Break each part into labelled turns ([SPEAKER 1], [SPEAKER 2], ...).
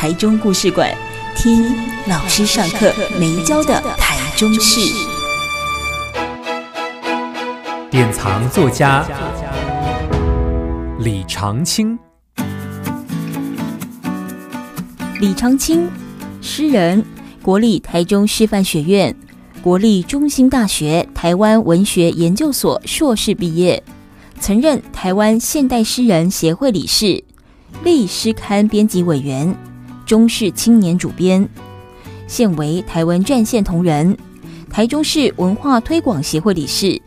[SPEAKER 1] 台中故事馆，听老师上课没教的台中事。
[SPEAKER 2] 典藏作家李长青，
[SPEAKER 1] 李长青，诗人，国立台中师范学院、国立中兴大学台湾文学研究所硕士毕业，曾任台湾现代诗人协会理事。立诗刊编辑委员，中视青年主编，现为台湾战线同仁，台中市文化推广协会理事，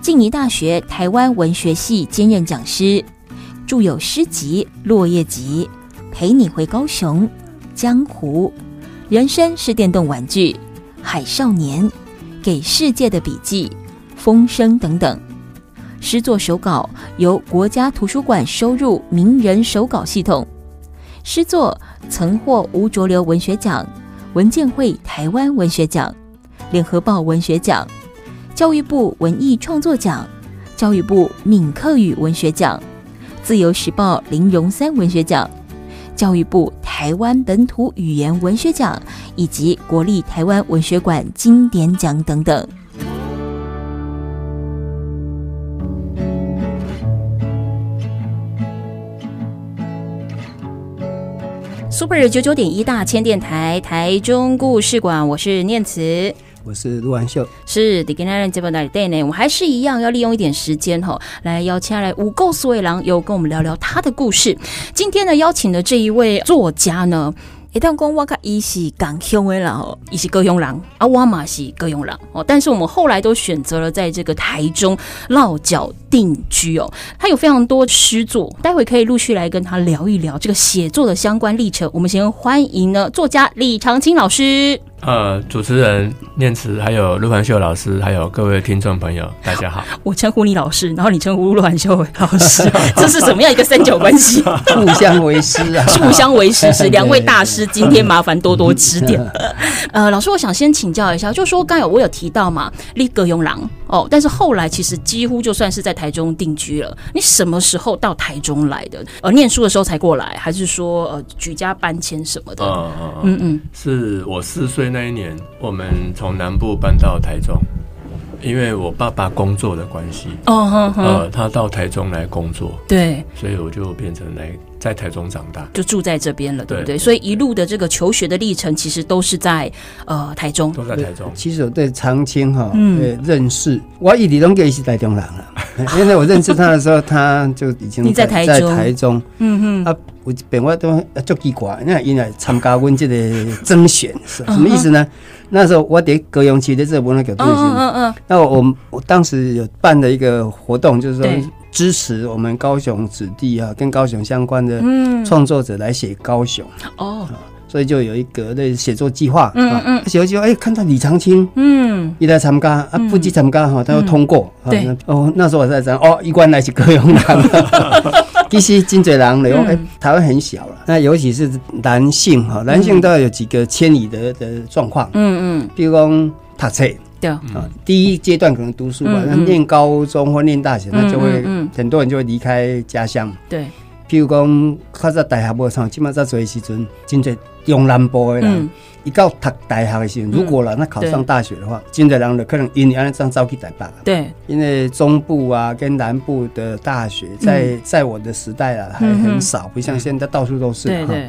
[SPEAKER 1] 静宜大学台湾文学系兼任讲师，著有诗集《落叶集》《陪你回高雄》《江湖》《人生是电动玩具》《海少年》《给世界的笔记》《风声》等等。诗作手稿由国家图书馆收入名人手稿系统，诗作曾获吴浊流文学奖、文建会台湾文学奖、联合报文学奖、教育部文艺创作奖、教育部闽客语文学奖、自由时报林荣三文学奖、教育部台湾本土语言文学奖以及国立台湾文学馆经典奖等等。Super 九九点一大千电台台中故事馆，我是念慈，
[SPEAKER 3] 我是陆安秀，
[SPEAKER 1] 是的，跟大家这边来对呢，我们还是一样要利用一点时间哈，来邀请来五够四位郎，有跟我们聊聊他的故事。今天呢，邀请的这一位作家呢。一旦讲我卡伊是港乡的人哦，伊是高雄人，啊，我嘛是高雄人哦。但是我们后来都选择了在这个台中落脚定居哦。他有非常多诗作，待会可以陆续来跟他聊一聊这个写作的相关历程。我们先欢迎呢作家李长青老师。
[SPEAKER 4] 呃，主持人念慈，还有陆环秀老师，还有各位听众朋友，大家好。
[SPEAKER 1] 我称呼你老师，然后你称呼陆环秀老师，这是什么样一个三角关系？
[SPEAKER 3] 互相为师啊，
[SPEAKER 1] 互相为师是两位大师，今天麻烦多多指点。呃，老师，我想先请教一下，就说刚有我有提到嘛，立格永郎哦，但是后来其实几乎就算是在台中定居了。你什么时候到台中来的？呃，念书的时候才过来，还是说呃举家搬迁什么的？
[SPEAKER 4] 嗯嗯嗯嗯，是我四岁。那一年，我们从南部搬到台中，因为我爸爸工作的关系，哦，呃，他到台中来工作，
[SPEAKER 1] 对，
[SPEAKER 4] 所以我就变成来在台中长大，
[SPEAKER 1] 就住在这边了，对不对？所以一路的这个求学的历程，其实都是在呃台中，
[SPEAKER 4] 都在台中。
[SPEAKER 3] 其实我对长青哈，嗯，认识，我一直都给是台中人了，因为我认识他的时候，他就已经在台中，台中，嗯嗯，啊。我本我都足奇怪，那因为参加阮这个征选是什么意思呢？那时候我得高雄区的这个文化局，嗯嗯嗯，那我我当时有办的一个活动，就是说支持我们高雄子弟啊，跟高雄相关的创作者来写高雄。哦。所以就有一个类写作计划，嗯嗯，写作计划，哎，看到李长青，嗯，一来参加啊，不去参加哈，他要通过，对，哦，那时候我在讲，哦，一关来是高雄人，其实真多人来，哎，台湾很小了，那尤其是男性哈，男性都要有几个迁移的的状况，嗯嗯，比如讲读册，对。啊，第一阶段可能读书吧，那念高中或念大学，那就会很多人就会离开家乡，对。譬如讲，较早大学无上，即马在做的时阵，真侪中南部的人，伊到读大学的时候，如果啦，那考上大学的话，真侪人就可能因为安尼这样走去台北。对，因为中部啊跟南部的大学，在在我的时代啊，还很少，不像现在到处都是。对对。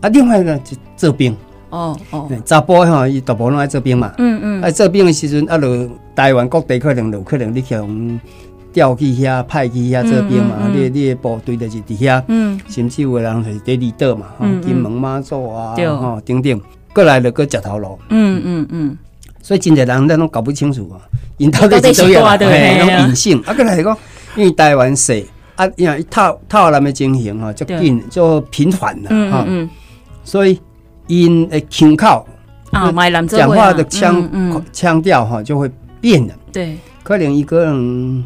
[SPEAKER 3] 啊，另外一个就这边。哦哦。查甫哈，伊大部分拢在这边嘛。嗯嗯。爱，这边的时阵，啊，就台湾各地可能有可能你像。调去遐，派去遐这边嘛，你你的部队就是伫遐，甚至有的人是伫离岛嘛，金门马祖啊，吼，等等，过来了个石头路，嗯嗯。嗯，所以真侪人咱拢搞不清楚啊，因到底是多少，嘿，那种隐性，啊，过来讲，因为台湾细，啊，因为套套那么经营哈，就紧就频繁了哈，所以。因诶腔口
[SPEAKER 1] 啊，
[SPEAKER 3] 讲话的腔腔调哈就会变了。
[SPEAKER 1] 对，
[SPEAKER 3] 可能一个人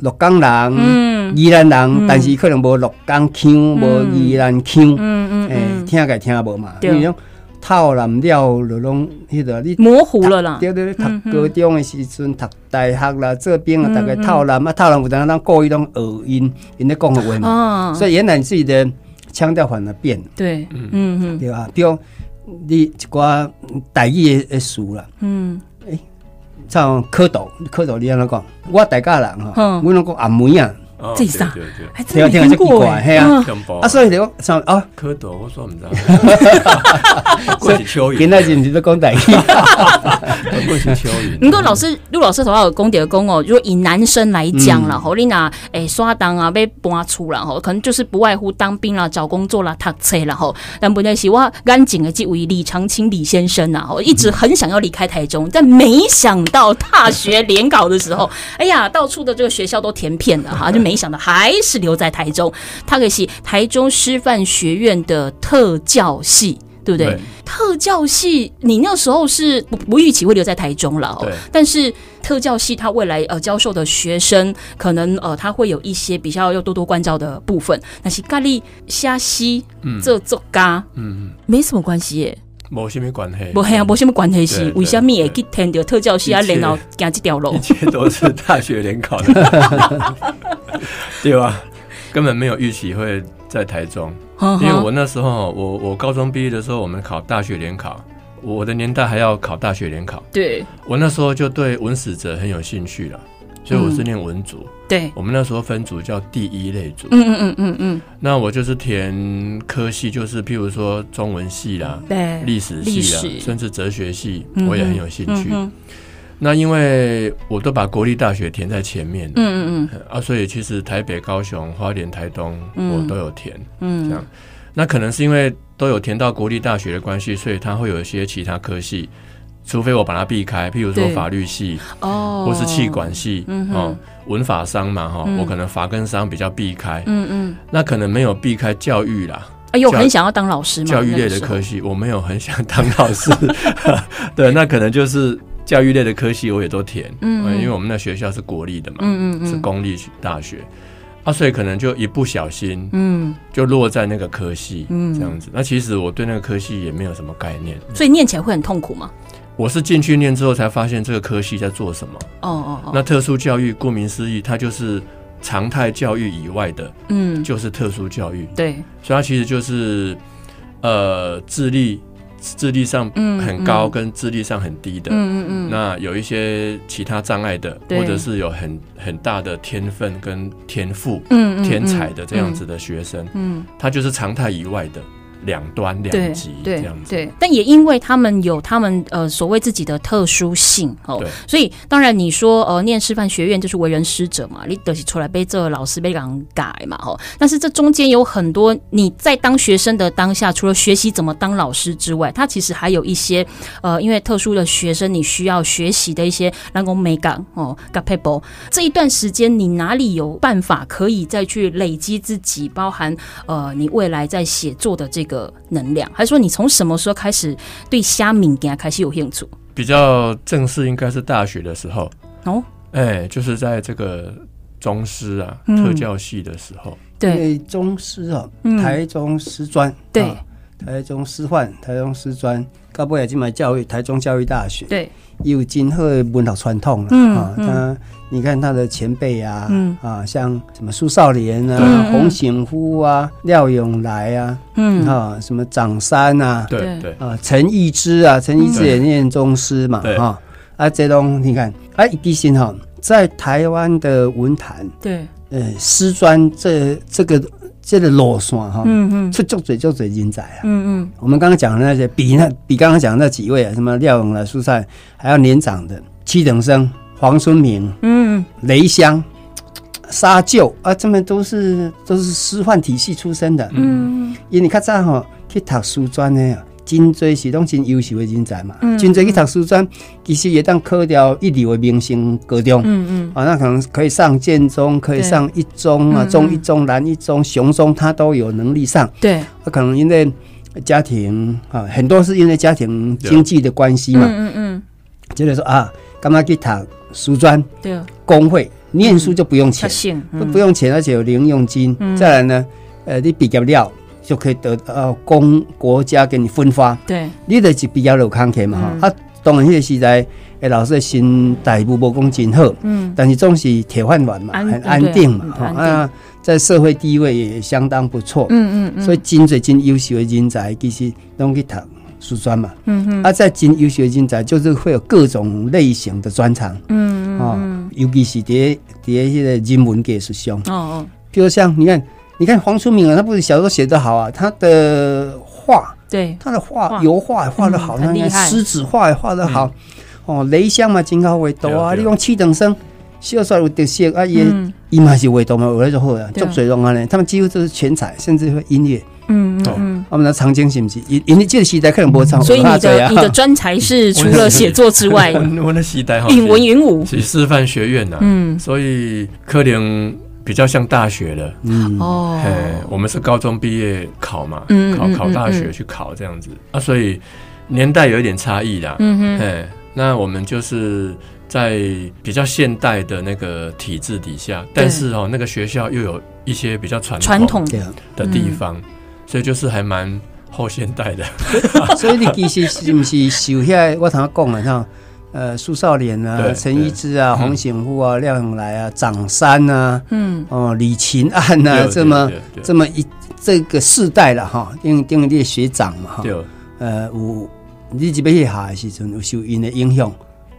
[SPEAKER 3] 鹿港人、宜兰人，但是可能无鹿港腔，无宜兰腔，嗯嗯，诶，听个听无嘛，因为透南了就拢迄个你
[SPEAKER 1] 模糊了啦。
[SPEAKER 3] 对对对，读高中的时阵，读大学啦，这边啊，大概套南啊，套南有当当故意当耳音，因咧讲的话嘛，所以原来你自己的腔调反而变。了。
[SPEAKER 1] 对，嗯。嗯，
[SPEAKER 3] 对吧？比如你一寡台语的词啦，嗯。像蝌蚪，蝌蚪你安怎讲？我大家人哈，我拢讲阿妹啊，
[SPEAKER 1] 这啥？
[SPEAKER 3] 还真听听过哎，系啊，啊所以你讲像啊？
[SPEAKER 4] 蝌蚪，我说唔 知道，过去蚯蚓，
[SPEAKER 3] 现在是唔是都讲台
[SPEAKER 4] 语？过去蚯蚓。
[SPEAKER 1] 不过老师陆老师头下有讲点讲哦，如果以男生来讲啦，吼，你拿诶刷单啊被搬出啦，吼，可能就是不外乎当兵啦、找工作啦、读册啦，吼。但不对，是我赶紧的这位李长青李先生呐，吼，一直很想要离开台中，但没想到大学联考的时候，哎呀，到处的这个学校都填遍了哈，就没想到还是留在台中。他可是台中师范学院的特教系。对不对？对，特教系，你那时候是不不预期会留在台中了，对。但是特教系他未来呃教授的学生，可能呃他会有一些比较要多多关照的部分。那是咖喱虾西这做咖，嗯，没什么关系耶，
[SPEAKER 4] 没什么关系，
[SPEAKER 1] 没啊，没什么关系是为什么会去填掉特教系啊？然后走这条路，
[SPEAKER 4] 一切都是大学联考的，对吧？根本没有预期会在台中。因为我那时候，我我高中毕业的时候，我们考大学联考，我的年代还要考大学联考。
[SPEAKER 1] 对，
[SPEAKER 4] 我那时候就对文史哲很有兴趣了，所以我是念文组。
[SPEAKER 1] 对，
[SPEAKER 4] 我们那时候分组叫第一类组。
[SPEAKER 1] 嗯嗯嗯嗯嗯。那
[SPEAKER 4] 我就是填科系，就是譬如说中文系啦，
[SPEAKER 1] 对，
[SPEAKER 4] 历史系啦，甚至哲学系，我也很有兴趣。那因为我都把国立大学填在前面，嗯嗯嗯，啊，所以其实台北、高雄、花莲、台东，我都有填，嗯，这样。那可能是因为都有填到国立大学的关系，所以它会有一些其他科系，除非我把它避开，譬如说法律系，哦，或是气管系，哦，文法商嘛，哈，我可能法跟商比较避开，嗯嗯，那可能没有避开教育啦。
[SPEAKER 1] 哎呦，很想要当老师吗？
[SPEAKER 4] 教育类的科系，我没有很想当老师，对，那可能就是。教育类的科系我也都填，嗯，嗯，因为我们那学校是国立的嘛，嗯嗯，嗯是公立大学，啊，所以可能就一不小心，嗯，就落在那个科系，嗯，这样子。那其实我对那个科系也没有什么概念，
[SPEAKER 1] 所以念起来会很痛苦吗？
[SPEAKER 4] 我是进去念之后才发现这个科系在做什么。哦哦哦。那特殊教育顾名思义，它就是常态教育以外的，嗯，就是特殊教育。
[SPEAKER 1] 对，
[SPEAKER 4] 所以它其实就是，呃，智力。智力上很高，跟智力上很低的，嗯嗯嗯，那有一些其他障碍的，或者是有很很大的天分跟天赋，嗯，天才的这样子的学生，嗯，他就是常态以外的。两端两极这样子，
[SPEAKER 1] 对，但也因为他们有他们呃所谓自己的特殊性哦，对。所以当然你说呃念师范学院就是为人师者嘛，你得出来被这老师被人改嘛哦，但是这中间有很多你在当学生的当下，除了学习怎么当老师之外，他其实还有一些呃因为特殊的学生你需要学习的一些人工美感哦，g a p a b l e 这一段时间你哪里有办法可以再去累积自己，包含呃你未来在写作的这个。的能量，还是说你从什么时候开始对虾米给他开始有兴趣？
[SPEAKER 4] 比较正式应该是大学的时候。哦，哎、欸，就是在这个中师啊、嗯、特教系的时候，
[SPEAKER 3] 对。中师啊，台中师专、嗯、对。台中师范、台中师专，高不也进来教育，台中教育大学，
[SPEAKER 1] 对，
[SPEAKER 3] 有今后文化传统了、嗯、啊。他，你看他的前辈啊，嗯、啊，像什么苏少莲啊、嗯、洪醒夫啊、廖永来啊，嗯，啊，什么张三啊，
[SPEAKER 4] 对对，
[SPEAKER 3] 啊，陈义之啊，陈义之也念宗师嘛，哈，啊，这种你看，啊，一定哈，在台湾的文坛，
[SPEAKER 1] 对，
[SPEAKER 3] 呃，师专这这个。这个路线哈，嗯嗯，出足嘴就嘴人才啊，嗯嗯，我们刚刚讲的那些，比那比刚刚讲的那几位啊，什么廖永来、苏赛，还要年长的七等生黄春明，嗯，雷香、沙旧啊，这么都是都是师范体系出身的，嗯，因为你看这样哈，去读书专的。真济是拢真优秀的人才嘛，真济去读书专，其实也当考掉一流的明星高中，嗯嗯，啊，那可能可以上建中，可以上一中啊，中一中、南一中、雄中，他都有能力上。
[SPEAKER 1] 对，
[SPEAKER 3] 可能因为家庭啊，很多是因为家庭经济的关系嘛，嗯嗯，觉得说啊，干嘛去读书专？对，工会念书就不用钱，不不用钱，而且有零用金。再来呢，呃，你毕业了就可以得呃公国家给你分发。对，你的是比较有慷慨嘛哈。啊，当然那个时代，诶，老师的薪待遇无讲真好，嗯，但是总是铁饭碗嘛，很安定嘛，啊。在社会地位也相当不错，嗯嗯嗯，所以真侪真优秀的人才其实拢去读书专嘛，嗯嗯，啊，在真优秀的人才就是会有各种类型的专长，嗯嗯，尤其是啲啲一些人文艺术上，哦哦，比如像你看，你看黄春明啊，他不是小说写得好啊，他的画，对，他的画油画画得好，那个狮子画也画得好，哦，雷香嘛，真好画图啊，你讲七等生。秀帅有特色啊，也伊嘛是画图嘛，画来就好啊，足水龙啊嘞，他们几乎都是全才，甚至会音乐。嗯。嗯，我们的长青是不是？因因为这个时代可能不唱，
[SPEAKER 1] 所以你的你的专才是除了写作之外，
[SPEAKER 4] 我的时代哈，
[SPEAKER 1] 云 文云武。
[SPEAKER 4] 是师范学院呐，嗯，所以可能比较像大学的，嗯。哦，我们是高中毕业考嘛，嗯，考考大学去考这样子。啊，所以年代有一点差异啦，嗯哼，那我们就是。在比较现代的那个体制底下，但是哦，那个学校又有一些比较传统的地方，所以就是还蛮后现代的。
[SPEAKER 3] 所以你其实是不是受下我常讲的像呃苏少年啊、陈一之啊、洪显富啊、廖永来啊、长山啊，嗯。哦李勤案啊，这么这么一这个世代了哈，因为因为你学长嘛哈，呃有你这边去下的时阵有受因的影响。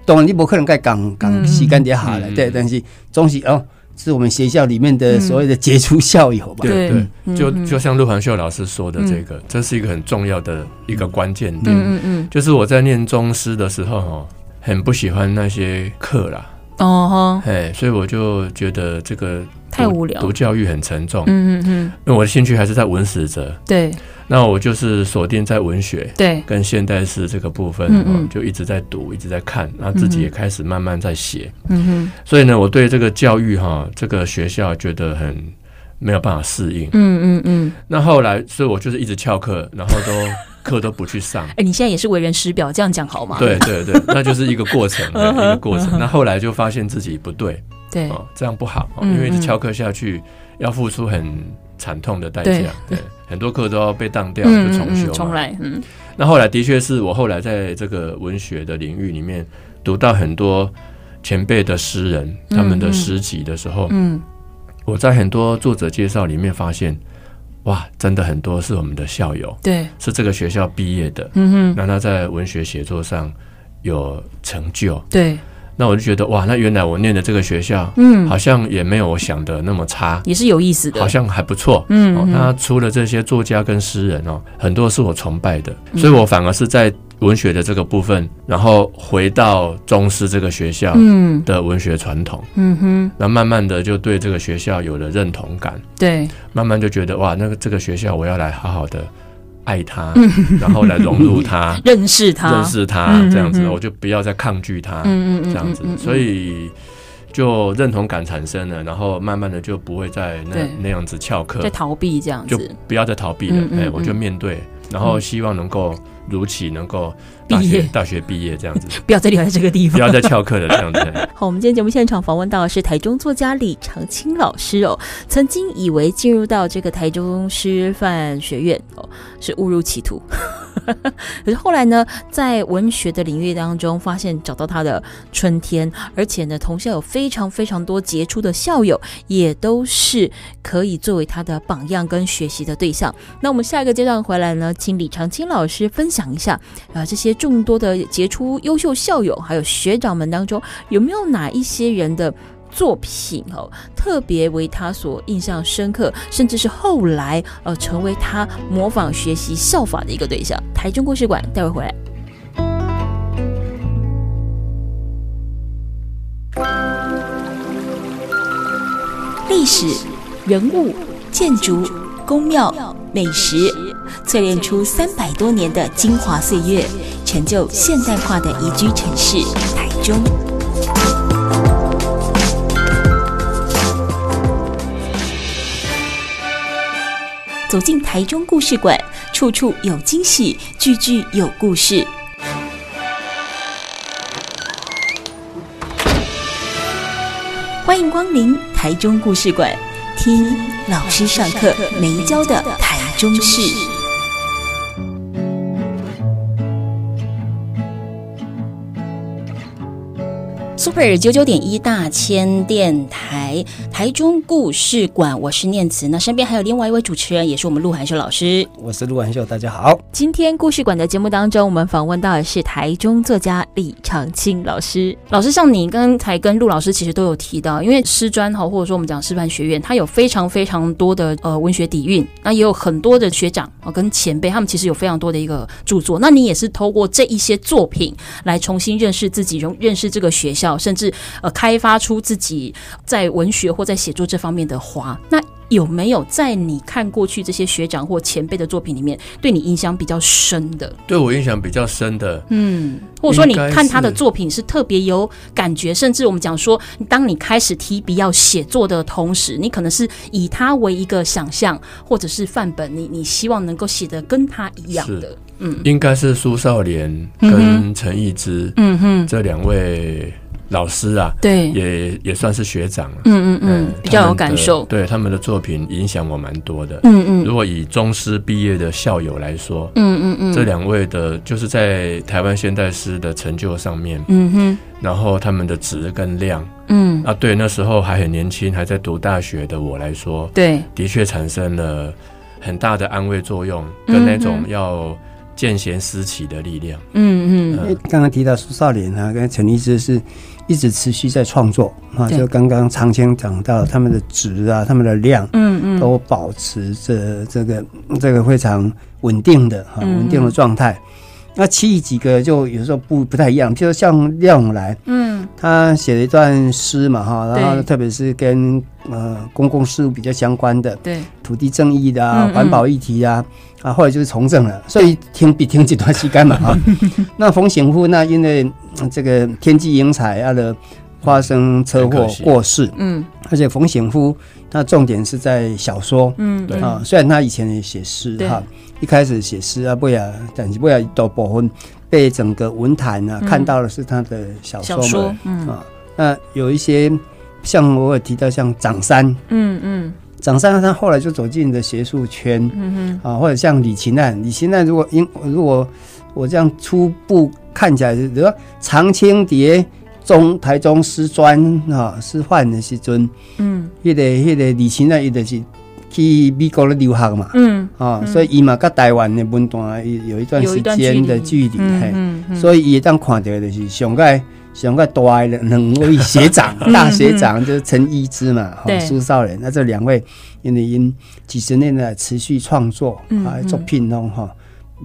[SPEAKER 3] 当然，你不可能盖讲讲时间点好了，对，但是总是哦，是我们学校里面的所谓的杰出校友吧？
[SPEAKER 4] 对对，就就像陆环秀老师说的，这个这是一个很重要的一个关键点。嗯嗯，就是我在念中师的时候，哦，很不喜欢那些课啦。哦哈，哎，所以我就觉得这个
[SPEAKER 1] 太无聊，
[SPEAKER 4] 读教育很沉重。嗯嗯嗯，我的兴趣还是在文史哲。对。那我就是锁定在文学，对，跟现代诗这个部分，嗯嗯，就一直在读，一直在看，然后自己也开始慢慢在写，嗯哼。所以呢，我对这个教育哈，这个学校觉得很没有办法适应，嗯嗯嗯。那后来，所以我就是一直翘课，然后都课都不去上。
[SPEAKER 1] 哎，你现在也是为人师表，这样讲好吗？
[SPEAKER 4] 对对对，那就是一个过程，一个过程。那后来就发现自己不对，对，哦这样不好，因为一直翘课下去要付出很惨痛的代价，对。很多课都要被当掉，就重修嘛。重来。嗯，那后来的确是我后来在这个文学的领域里面读到很多前辈的诗人他们的诗集的时候，嗯，我在很多作者介绍里面发现，哇，真的很多是我们的校友，对，是这个学校毕业的，嗯哼，那他在文学写作上有成就，对。那我就觉得哇，那原来我念的这个学校，嗯，好像也没有我想的那么差，
[SPEAKER 1] 也是有意思的，
[SPEAKER 4] 好像还不错，嗯，嗯。那除了这些作家跟诗人哦，很多是我崇拜的，所以我反而是在文学的这个部分，然后回到中师这个学校的文学传统，嗯哼，那慢慢的就对这个学校有了认同感，对，慢慢就觉得哇，那个这个学校我要来好好的。爱他，然后来融入他，
[SPEAKER 1] 认识他，
[SPEAKER 4] 认识他，这样子，我就不要再抗拒他，这样子，所以就认同感产生了，然后慢慢的就不会再那那样子翘课，
[SPEAKER 1] 在逃避这样子，
[SPEAKER 4] 就不要再逃避了，哎，我就面对，然后希望能够如期能够毕业，大学毕业这样子，
[SPEAKER 1] 不要再留在这个地方，
[SPEAKER 4] 不要再翘课了这样子。
[SPEAKER 1] 好，我们今天节目现场访问到的是台中作家李长青老师哦，曾经以为进入到这个台中师范学院哦。是误入歧途，可是后来呢，在文学的领域当中，发现找到他的春天，而且呢，同校有非常非常多杰出的校友，也都是可以作为他的榜样跟学习的对象。那我们下一个阶段回来呢，请李长青老师分享一下，啊、呃，这些众多的杰出优秀校友还有学长们当中，有没有哪一些人的作品哦，特别为他所印象深刻，甚至是后来呃成为他模仿学习效法的一个对象。台中故事馆，待会回来。历史、人物、建筑、宫庙、美食，淬炼出三百多年的精华岁月，成就现代化的宜居城市台中。走进台中故事馆，处处有惊喜，句句有故事。欢迎光临台中故事馆，一老师上课没教的台中事。Super 九九点一大千电台台中故事馆，我是念慈。那身边还有另外一位主持人，也是我们陆涵秀老师。
[SPEAKER 3] 我是陆涵秀，大家好。
[SPEAKER 1] 今天故事馆的节目当中，我们访问到的是台中作家李长青老师。老师，像你刚才跟陆老师其实都有提到，因为师专哈，或者说我们讲师范学院，它有非常非常多的呃文学底蕴，那也有很多的学长哦跟前辈，他们其实有非常多的一个著作。那你也是透过这一些作品来重新认识自己，认认识这个学校。甚至呃，开发出自己在文学或在写作这方面的花。那有没有在你看过去这些学长或前辈的作品里面，对你印象比较深的？
[SPEAKER 4] 对我印象比较深的，
[SPEAKER 1] 嗯，或者说你看他的作品是特别有感觉，甚至我们讲说，当你开始提笔要写作的同时，你可能是以他为一个想象或者是范本，你你希望能够写的跟他一样的，
[SPEAKER 4] 嗯，应该是苏少莲跟陈逸之，嗯哼，这两位。老师啊，
[SPEAKER 1] 对，
[SPEAKER 4] 也也算是学长，
[SPEAKER 1] 嗯嗯嗯，比较有感受。
[SPEAKER 4] 对他们的作品影响我蛮多的，嗯嗯。如果以中师毕业的校友来说，嗯嗯嗯，这两位的就是在台湾现代诗的成就上面，嗯哼，然后他们的质跟量，嗯。啊，对，那时候还很年轻，还在读大学的我来说，
[SPEAKER 1] 对，
[SPEAKER 4] 的确产生了很大的安慰作用，跟那种要见贤思齐的力量，
[SPEAKER 3] 嗯嗯。刚刚提到苏少莲啊，跟陈立之是。一直持续在创作啊，就刚刚长青讲到他们的值啊，他们的量，嗯嗯，都保持着这个这个非常稳定的哈，稳定的状态。那其余几个就有时候不不太一样，譬如像廖永来，嗯，他写了一段诗嘛哈，然后特别是跟呃公共事务比较相关的，对，土地正义的啊，环保议题啊，啊，后来就是从政了，所以听比听几段时间嘛哈。那冯显夫那因为这个天际英才啊的发生车祸过世，嗯，而且冯醒夫他重点是在小说，嗯，对。啊，虽然他以前也写诗哈。一开始写诗啊，不要，但是不要多部分被整个文坛啊、嗯、看到的是他的小说嘛，小说嗯。啊，那有一些像我有提到像长山，嗯嗯，长山他后来就走进了学术圈，嗯哼，啊，或者像李勤难，李勤难如果因如果我这样初步看起来，比如说长青蝶中台中师专啊师范的时阵，嗯，那个那个李勤难，伊就是。去美国的留学嘛，嗯，啊，所以伊嘛跟台湾的文段有一段时间的距离，嘿，所以伊当看到的就是上个上个大的两位学长，大学长就是陈逸之嘛，哈，苏少仁，那这两位因为因几十年来持续创作啊，作品拢哈，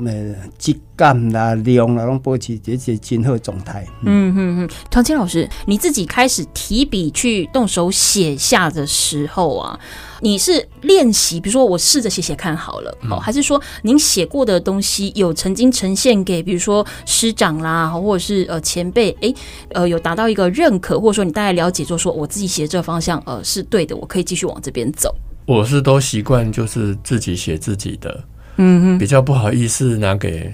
[SPEAKER 3] 呃，质感啦、量啦，拢保持这些今后状态。
[SPEAKER 1] 嗯嗯嗯，唐青老师，你自己开始提笔去动手写下的时候啊。你是练习，比如说我试着写写看好了，好，还是说您写过的东西有曾经呈现给，比如说师长啦，或者是呃前辈，诶，呃有达到一个认可，或者说你大概了解，就说我自己写这个方向，呃是对的，我可以继续往这边走。
[SPEAKER 4] 我是都习惯就是自己写自己的，比较不好意思拿给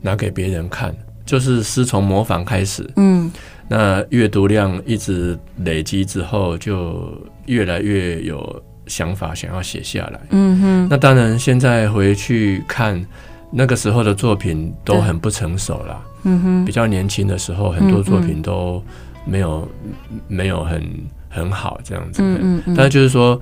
[SPEAKER 4] 拿给别人看，就是师从模仿开始，嗯，那阅读量一直累积之后，就越来越有。想法想要写下来，嗯哼，那当然现在回去看那个时候的作品都很不成熟啦，嗯哼，比较年轻的时候很多作品都没有没有很很好这样子，嗯嗯，但是就是说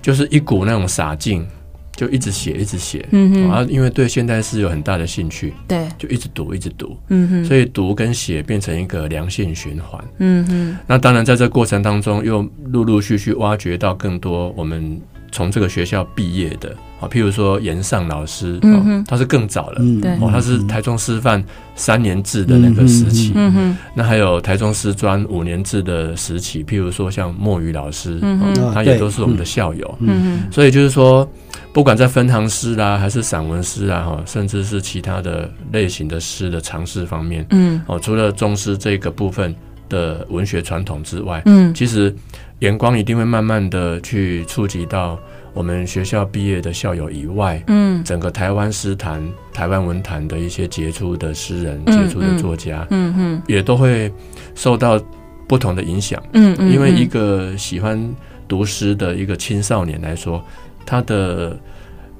[SPEAKER 4] 就是一股那种洒劲。就一直写，一直写，嗯哼，然后因为对现代诗有很大的兴趣，对，就一直读，一直读，嗯哼，所以读跟写变成一个良性循环，嗯哼。那当然，在这过程当中，又陆陆续续挖掘到更多我们从这个学校毕业的，啊，譬如说严尚老师，嗯哼，他是更早了，对，哦，他是台中师范三年制的那个时期，嗯哼。那还有台中师专五年制的时期，譬如说像墨鱼老师，嗯哼，他也都是我们的校友，嗯哼。所以就是说。不管在分行诗啦，还是散文诗啊，哈，甚至是其他的类型的诗的尝试方面，嗯，哦，除了中诗这个部分的文学传统之外，嗯，其实眼光一定会慢慢的去触及到我们学校毕业的校友以外，嗯，整个台湾诗坛、台湾文坛的一些杰出的诗人、杰出的作家，嗯嗯，也都会受到不同的影响，嗯嗯，因为一个喜欢读诗的一个青少年来说，他的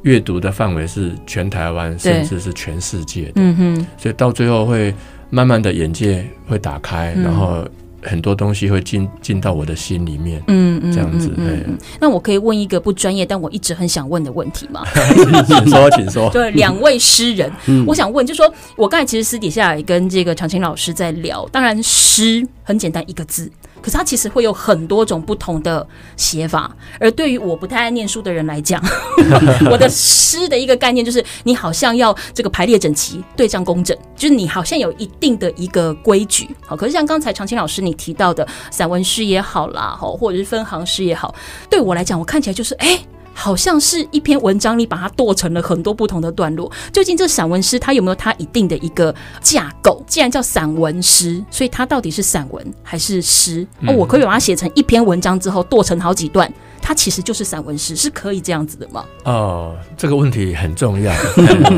[SPEAKER 4] 阅读的范围是全台湾，甚至是全世界的，嗯哼，所以到最后会慢慢的眼界会打开，然后。很多东西会进进到我的心里面，嗯嗯，这样子。嗯嗯，
[SPEAKER 1] 那我可以问一个不专业，但我一直很想问的问题吗？
[SPEAKER 4] 请说，请说。
[SPEAKER 1] 对，两位诗人，我想问，就是说我刚才其实私底下也跟这个长青老师在聊，当然诗很简单一个字。可是它其实会有很多种不同的写法，而对于我不太爱念书的人来讲，我的诗的一个概念就是，你好像要这个排列整齐、对仗工整，就是你好像有一定的一个规矩。好，可是像刚才常青老师你提到的散文诗也好啦，好，或者是分行诗也好，对我来讲，我看起来就是哎。好像是一篇文章里把它剁成了很多不同的段落。究竟这散文诗它有没有它一定的一个架构？既然叫散文诗，所以它到底是散文还是诗？哦，我可以把它写成一篇文章之后剁成好几段，它其实就是散文诗，是可以这样子的吗？
[SPEAKER 4] 哦，这个问题很重要，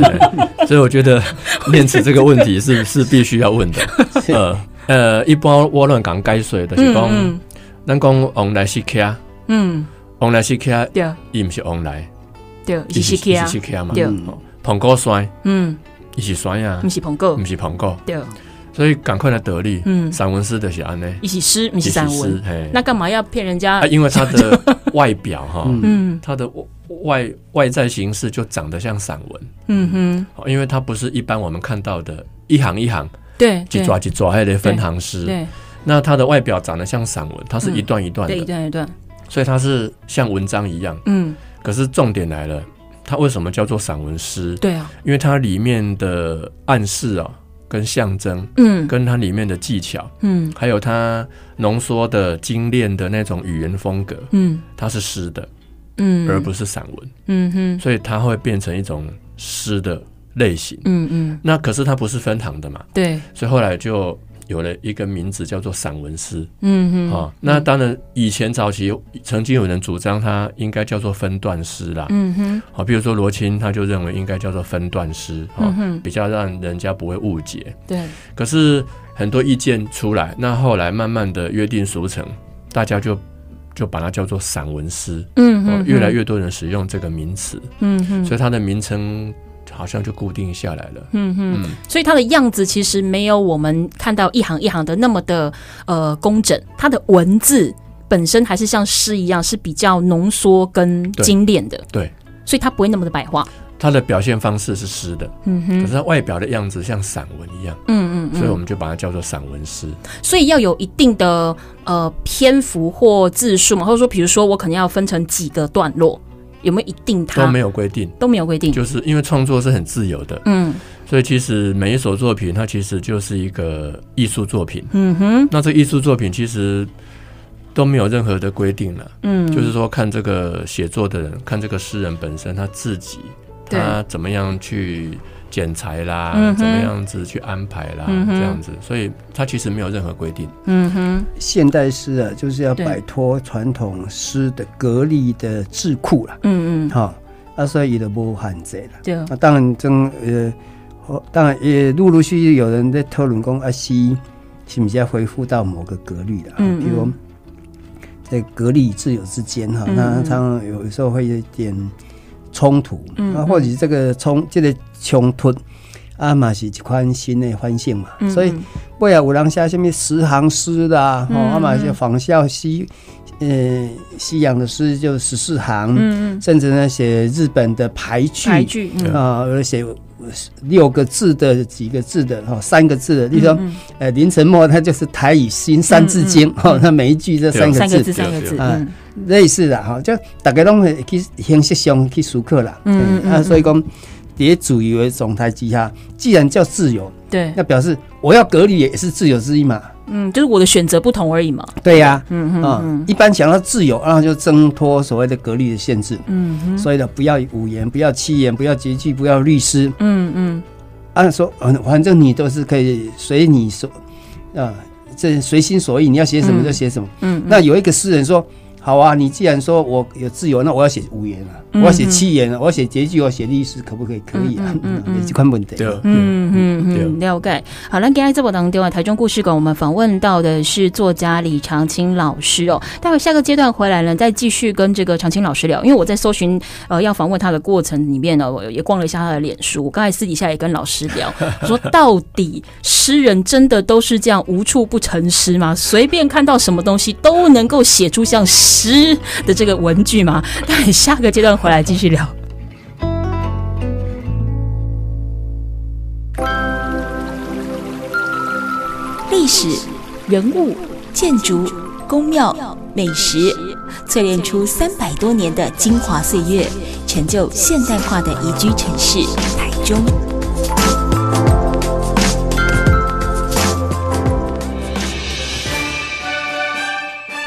[SPEAKER 4] 所以我觉得念词这个问题是 是必须要问的。呃呃，一般我乱讲解说的是讲，咱讲往来西克，嗯。往来西克，对，伊毋是往来，
[SPEAKER 1] 对，伊是西克，
[SPEAKER 4] 西克嘛，对，苹果酸，嗯，伊是酸啊，
[SPEAKER 1] 毋是苹果，
[SPEAKER 4] 毋是苹果，对，所以赶快来得力，嗯，散文诗的是安尼，
[SPEAKER 1] 伊是诗，毋是散文，那干嘛要骗人家？
[SPEAKER 4] 啊，因为他的外表哈，嗯，他的外外在形式就长得像散文，嗯哼，因为它不是一般我们看到的一行一行，对，一抓一抓还得分行诗，对，那它的外表长得像散文，它是一段一段的，
[SPEAKER 1] 一段一段。
[SPEAKER 4] 所以它是像文章一样，嗯，可是重点来了，它为什么叫做散文诗？
[SPEAKER 1] 对啊，
[SPEAKER 4] 因为它里面的暗示啊，跟象征，嗯，跟它里面的技巧，嗯，还有它浓缩的精炼的那种语言风格，嗯，它是诗的，嗯，而不是散文，嗯哼，所以它会变成一种诗的类型，嗯嗯，那可是它不是分行的嘛，
[SPEAKER 1] 对，
[SPEAKER 4] 所以后来就。有了一个名字叫做散文诗，嗯哼，好、哦，那当然以前早期曾经有人主张它应该叫做分段诗啦，嗯哼，好，比如说罗青他就认为应该叫做分段诗，哦、嗯哼，比较让人家不会误解，对。可是很多意见出来，那后来慢慢的约定俗成，大家就就把它叫做散文诗，嗯哼、哦，越来越多人使用这个名词，嗯哼，所以它的名称。好像就固定下来了，嗯哼，嗯，
[SPEAKER 1] 所以它的样子其实没有我们看到一行一行的那么的呃工整，它的文字本身还是像诗一样是比较浓缩跟精炼的，
[SPEAKER 4] 对，
[SPEAKER 1] 所以它不会那么的白话。
[SPEAKER 4] 它的表现方式是诗的，嗯哼，可是它外表的样子像散文一样，嗯嗯，所以我们就把它叫做散文诗。
[SPEAKER 1] 所以要有一定的呃篇幅或字数嘛，或者说比如说我可能要分成几个段落。有没有一定？它
[SPEAKER 4] 都没有规定，
[SPEAKER 1] 都没有规定，
[SPEAKER 4] 就是因为创作是很自由的，嗯，所以其实每一首作品它其实就是一个艺术作品，嗯哼。那这艺术作品其实都没有任何的规定了，嗯，就是说看这个写作的人，看这个诗人本身他自己，他怎么样去。剪裁啦，嗯、怎么样子去安排啦？嗯、这样子，所以它其实没有任何规定。
[SPEAKER 3] 嗯哼，现代诗啊，就是要摆脱传统诗的格律的智库了。嗯嗯，好，啊，所以也都不限制了。对，啊，当然，真呃，当然也陆陆续续有人在讨论讲，啊，西是不是要恢复到某个格律的？嗯，比如在格律与自由之间哈，那常常有时候会有点。冲突，啊，或者是这个冲，这个冲突，啊嘛是一款新的反省嘛，嗯、所以不要有人写什么十行诗啦，哦、嗯，啊嘛就仿效西，呃，西洋的诗就十四行，嗯、甚至呢写日本的俳句，啊，而写六个字的几个字的哈，三个字的，例如说，呃，林沉默他就是台语新三字经，哈，他每一句这三个字，
[SPEAKER 1] 三个字啊。
[SPEAKER 3] 类似的哈，就大家拢会去形式上去熟客啦。嗯，嗯啊，所以讲，在自由的状态之下，既然叫自由，对，那表示我要隔离也是自由之一嘛。
[SPEAKER 1] 嗯，就是我的选择不同而已嘛。
[SPEAKER 3] 对呀、啊，嗯嗯啊，一般想要自由，然后就挣脱所谓的格律的限制。嗯哼，所以呢，不要五言，不要七言，不要绝句，不要律诗。嗯嗯，按说，嗯，反正你都是可以随你所啊，这随心所欲，你要写什么就写什么。嗯，那有一个诗人说。好啊，你既然说我有自由，那我要写五言啊，我要写七言啊，我要写结句，我写历史，可不可以？可以啊，嗯嗯，这款问题。
[SPEAKER 4] 对，
[SPEAKER 1] 嗯嗯嗯，了解。好，那今天这部当中啊，台中故事馆，我们访问到的是作家李长青老师哦。待会下个阶段回来呢，再继续跟这个长青老师聊。因为我在搜寻呃要访问他的过程里面呢，我也逛了一下他的脸书。我刚才私底下也跟老师聊，我说到底诗人真的都是这样无处不成诗吗？随便看到什么东西都能够写出像诗诗的这个文具吗？待下个阶段回来继续聊。历史、人物、建筑、宫庙、美食，淬炼出三百多年的精华岁月，成就现代化的宜居城市台中。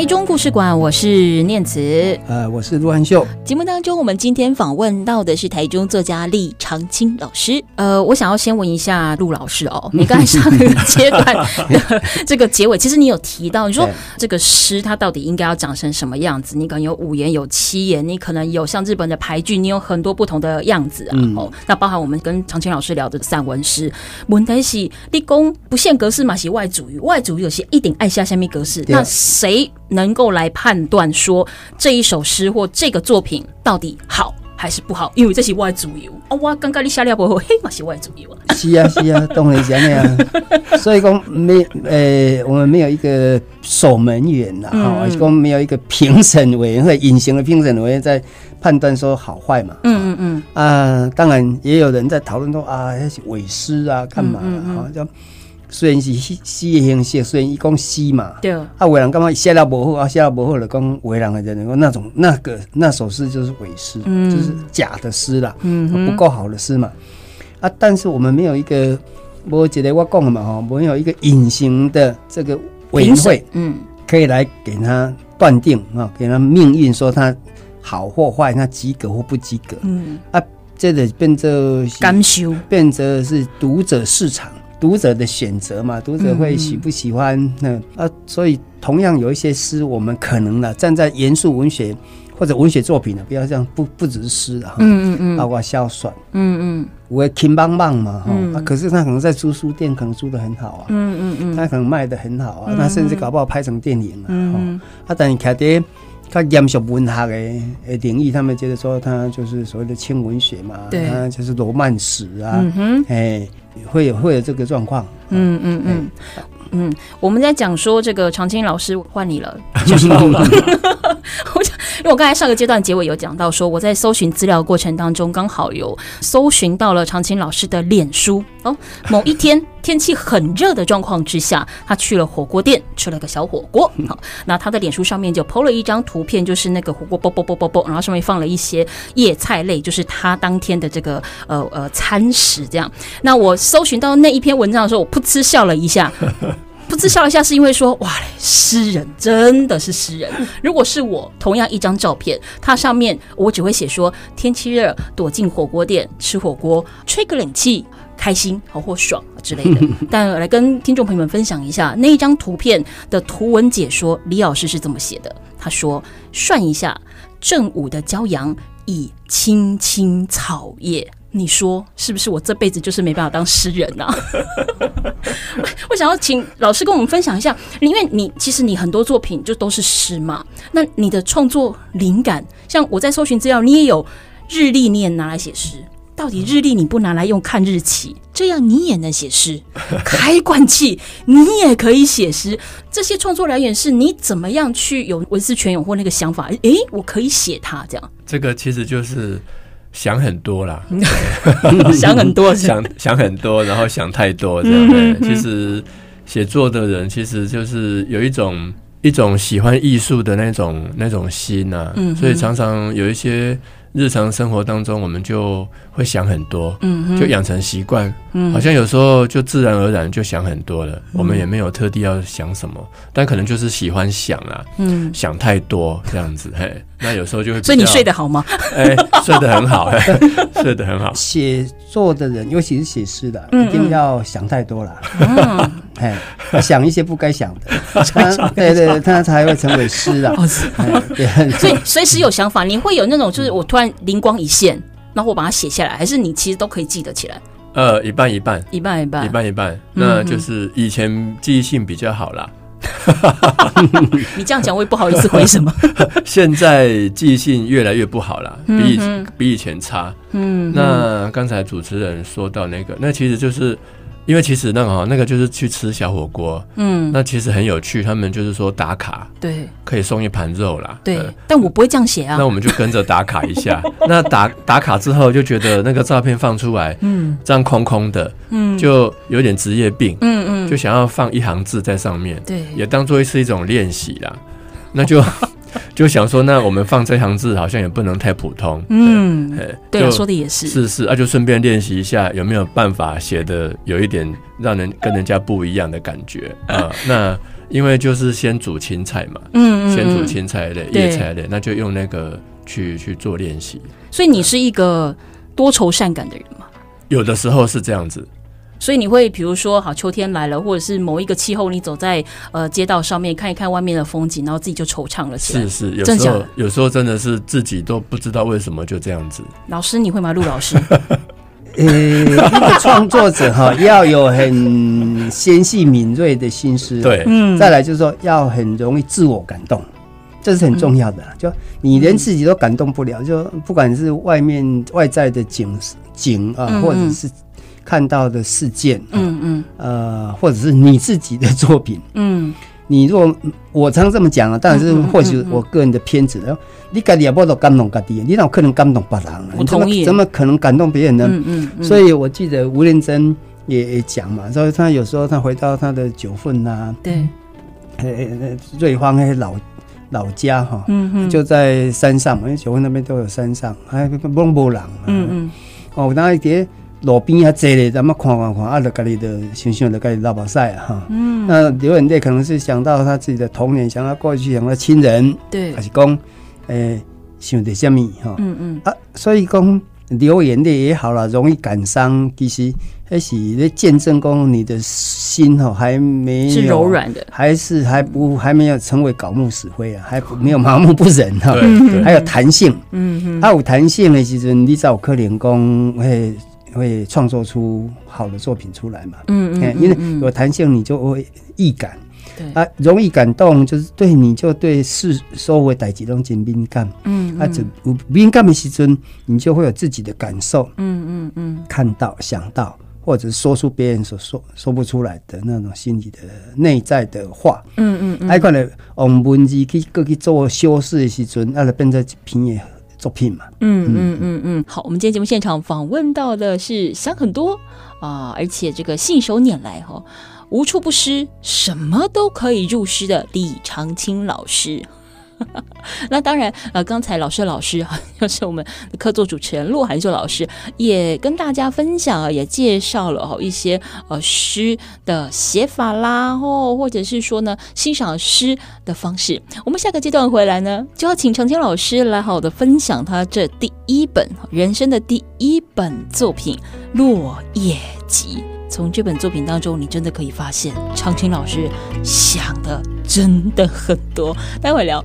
[SPEAKER 1] 台中故事馆，我是念慈，
[SPEAKER 3] 呃，我是陆汉秀。
[SPEAKER 1] 节目当中，我们今天访问到的是台中作家李长青老师。呃，我想要先问一下陆老师哦，你刚才上一个阶段的 这个结尾，其实你有提到，你说这个诗它到底应该要长成什么样子？你可能有五言，有七言，你可能有像日本的俳句，你有很多不同的样子啊。嗯、哦，那包含我们跟长青老师聊的散文诗，问题是立功不限格式嘛？是外主语，外主语有些一定爱下下面格式，那谁？能够来判断说这一首诗或这个作品到底好还是不好，因为这是外主义啊！我刚刚你下了不嘿嘛是外主义啊！
[SPEAKER 3] 是啊是啊，当然是这样。所以讲没呃，我们没有一个守门员呐，哈，而且讲没有一个评审委员会，隐形的评审委员在判断说好坏嘛。嗯嗯嗯。啊，当然也有人在讨论说啊，那些伪诗啊，干嘛啊？叫。虽然是诗诗的形式，虽然伊讲诗嘛，对，啊，有人感觉写了不好，啊，写了不好了，讲为人的人讲那种那个那首诗就是伪诗，嗯，就是假的诗啦，嗯，不够好的诗嘛，啊，但是我们没有一个，我觉得我讲的嘛哈，没有一个隐形的这个委员会，嗯，可以来给他断定啊，给他命运说他好或坏，他及格或不及格，嗯，啊，这个变成
[SPEAKER 1] 感受，
[SPEAKER 3] 变成是读者市场。读者的选择嘛，读者会喜不喜欢？那啊，所以同样有一些诗，我们可能呢站在严肃文学或者文学作品呢，不要这样，不不只是诗啊，嗯嗯嗯，包括小说，嗯嗯，我轻棒棒嘛哈，啊，可是他可能在租书店可能租得很好啊，嗯嗯嗯，他可能卖的很好啊，那甚至搞不好拍成电影啊，嗯啊，但你看的。他严肃文学的领域，他们觉得说他就是所谓的轻文学嘛，对，他就是罗曼史啊，哼，会有会有这个状况，嗯嗯嗯。
[SPEAKER 1] 嗯，我们在讲说这个常青老师换你了，就是我。了。我想，因为我刚才上个阶段结尾有讲到说，我在搜寻资料过程当中，刚好有搜寻到了长青老师的脸书哦。某一天天气很热的状况之下，他去了火锅店吃了个小火锅。好，那他的脸书上面就 PO 了一张图片，就是那个火锅啵啵啵啵啵，然后上面放了一些叶菜类，就是他当天的这个呃呃餐食这样。那我搜寻到那一篇文章的时候，我噗嗤笑了一下。噗嗤笑一下，是因为说哇，诗人真的是诗人。如果是我，同样一张照片，它上面我只会写说天气热，躲进火锅店吃火锅，吹个冷气，开心好或爽之类的。但来跟听众朋友们分享一下那一张图片的图文解说，李老师是这么写的。他说：涮一下正午的骄阳，已青青草叶。你说是不是？我这辈子就是没办法当诗人呐、啊！我想要请老师跟我们分享一下，因为你其实你很多作品就都是诗嘛。那你的创作灵感，像我在搜寻资料，你也有日历，你也拿来写诗。到底日历你不拿来用看日期，这样你也能写诗？开罐器你也可以写诗？这些创作来源是你怎么样去有文思泉涌或那个想法？诶，我可以写它这样。
[SPEAKER 4] 这个其实就是。想很多啦，
[SPEAKER 1] 想很多，
[SPEAKER 4] 想想很多，然后想太多这样。对，其实写作的人其实就是有一种一种喜欢艺术的那种那种心呐、啊，所以常常有一些日常生活当中，我们就会想很多，嗯，就养成习惯，嗯，好像有时候就自然而然就想很多了，我们也没有特地要想什么，但可能就是喜欢想啊，嗯，想太多这样子，嘿，那有时候就会，
[SPEAKER 1] 所以你睡得好吗？
[SPEAKER 4] 哎，睡得很好，睡得很好。
[SPEAKER 3] 写作的人，尤其是写诗的，一定要想太多了，嗯，哎，想一些不该想的，他，对对，他才会成为诗啊，
[SPEAKER 1] 所以随时有想法，你会有那种就是我突然。灵光一现，然后我把它写下来，还是你其实都可以记得起来？
[SPEAKER 4] 呃，一半一半，
[SPEAKER 1] 一半一半，
[SPEAKER 4] 一半一半。那就是以前记忆性比较好啦。
[SPEAKER 1] 你这样讲，我也不好意思回什么。
[SPEAKER 4] 现在记忆性越来越不好了，比以前比以前差。嗯，那刚才主持人说到那个，那其实就是。因为其实那个哈，那个就是去吃小火锅，嗯，那其实很有趣。他们就是说打卡，
[SPEAKER 1] 对，
[SPEAKER 4] 可以送一盘肉啦，
[SPEAKER 1] 对。但我不会这样写啊。
[SPEAKER 4] 那我们就跟着打卡一下。那打打卡之后，就觉得那个照片放出来，嗯，这样空空的，嗯，就有点职业病，嗯嗯，就想要放一行字在上面，对，也当做是一种练习啦。那就。就想说，那我们放这行字好像也不能太普通。嗯，
[SPEAKER 1] 对，对，说的也是。
[SPEAKER 4] 是是，那、啊、就顺便练习一下，有没有办法写的有一点让人跟人家不一样的感觉啊？那因为就是先煮青菜嘛，嗯，嗯，嗯，先煮青菜类、叶菜类，那就用那个去去做练习。
[SPEAKER 1] 所以你是一个多愁善感的人吗？
[SPEAKER 4] 有的时候是这样子。
[SPEAKER 1] 所以你会比如说，好，秋天来了，或者是某一个气候，你走在呃街道上面看一看外面的风景，然后自己就惆怅了起来。
[SPEAKER 4] 是是，有时候有时候真的是自己都不知道为什么就这样子。
[SPEAKER 1] 老师，你会吗？陆老师？
[SPEAKER 3] 呃，一个创作者哈，要有很纤细敏锐的心思，
[SPEAKER 4] 对，
[SPEAKER 3] 嗯，再来就是说要很容易自我感动，这是很重要的。嗯、就你连自己都感动不了，就不管是外面外在的景景啊，呃、或者是。看到的事件，嗯嗯，呃，或者是你自己的作品，嗯，你若我常这么讲啊，但是或许我个人的偏执，然后你自己也不能感动自己，你哪可能感动别人？
[SPEAKER 1] 我同意，
[SPEAKER 3] 怎么可能感动别人呢？嗯嗯，所以我记得吴念真也讲嘛，所以他有时候他回到他的九份呐，对，呃，瑞芳那些老老家哈，嗯嗯，就在山上嘛，因为九份那边都有山上，还蒙古人，嗯嗯，哦，那一点。路边啊，坐咧，咱们看看看，啊，就家里的想想，就家里老把赛啊，哈。嗯。那流眼泪可能是想到他自己的童年，想到过去，想到亲人，对，还是讲，诶、欸，想着什么哈？嗯嗯。啊，所以讲流眼泪也好了，容易感伤，其实还是在见证讲你的心哈，还没有是
[SPEAKER 1] 柔软的，
[SPEAKER 3] 还是还不还没有成为槁木死灰啊，还没有麻木不仁哈。对。还有弹性。嗯嗯。啊，有弹性的时阵，你才有可能讲，诶。会创作出好的作品出来嘛？嗯嗯，因为有弹性，你就会易感，对。啊，容易感动，就是对你就对事收为代几种紧敏感，嗯啊，就敏感的时阵，你就会有自己的感受，嗯嗯嗯，看到、想到，或者说出别人所说说不出来的那种心里的内在的话，嗯嗯嗯，还可能用文字去过去做修饰的时阵，啊，就变成一篇的。作品嘛，
[SPEAKER 1] 嗯嗯。嗯嗯，好，我们今天节目现场访问到的是想很多啊，而且这个信手拈来哈，无处不诗，什么都可以入诗的李长青老师。那当然，呃，刚才老师老师啊，就是我们客座主持人骆函秀老师，也跟大家分享啊，也介绍了一些呃诗的写法啦，或或者是说呢欣赏诗的方式。我们下个阶段回来呢，就要请长青老师来好好的分享他这第一本人生的第一本作品《落叶集》。从这本作品当中，你真的可以发现长青老师想的真的很多。待会聊。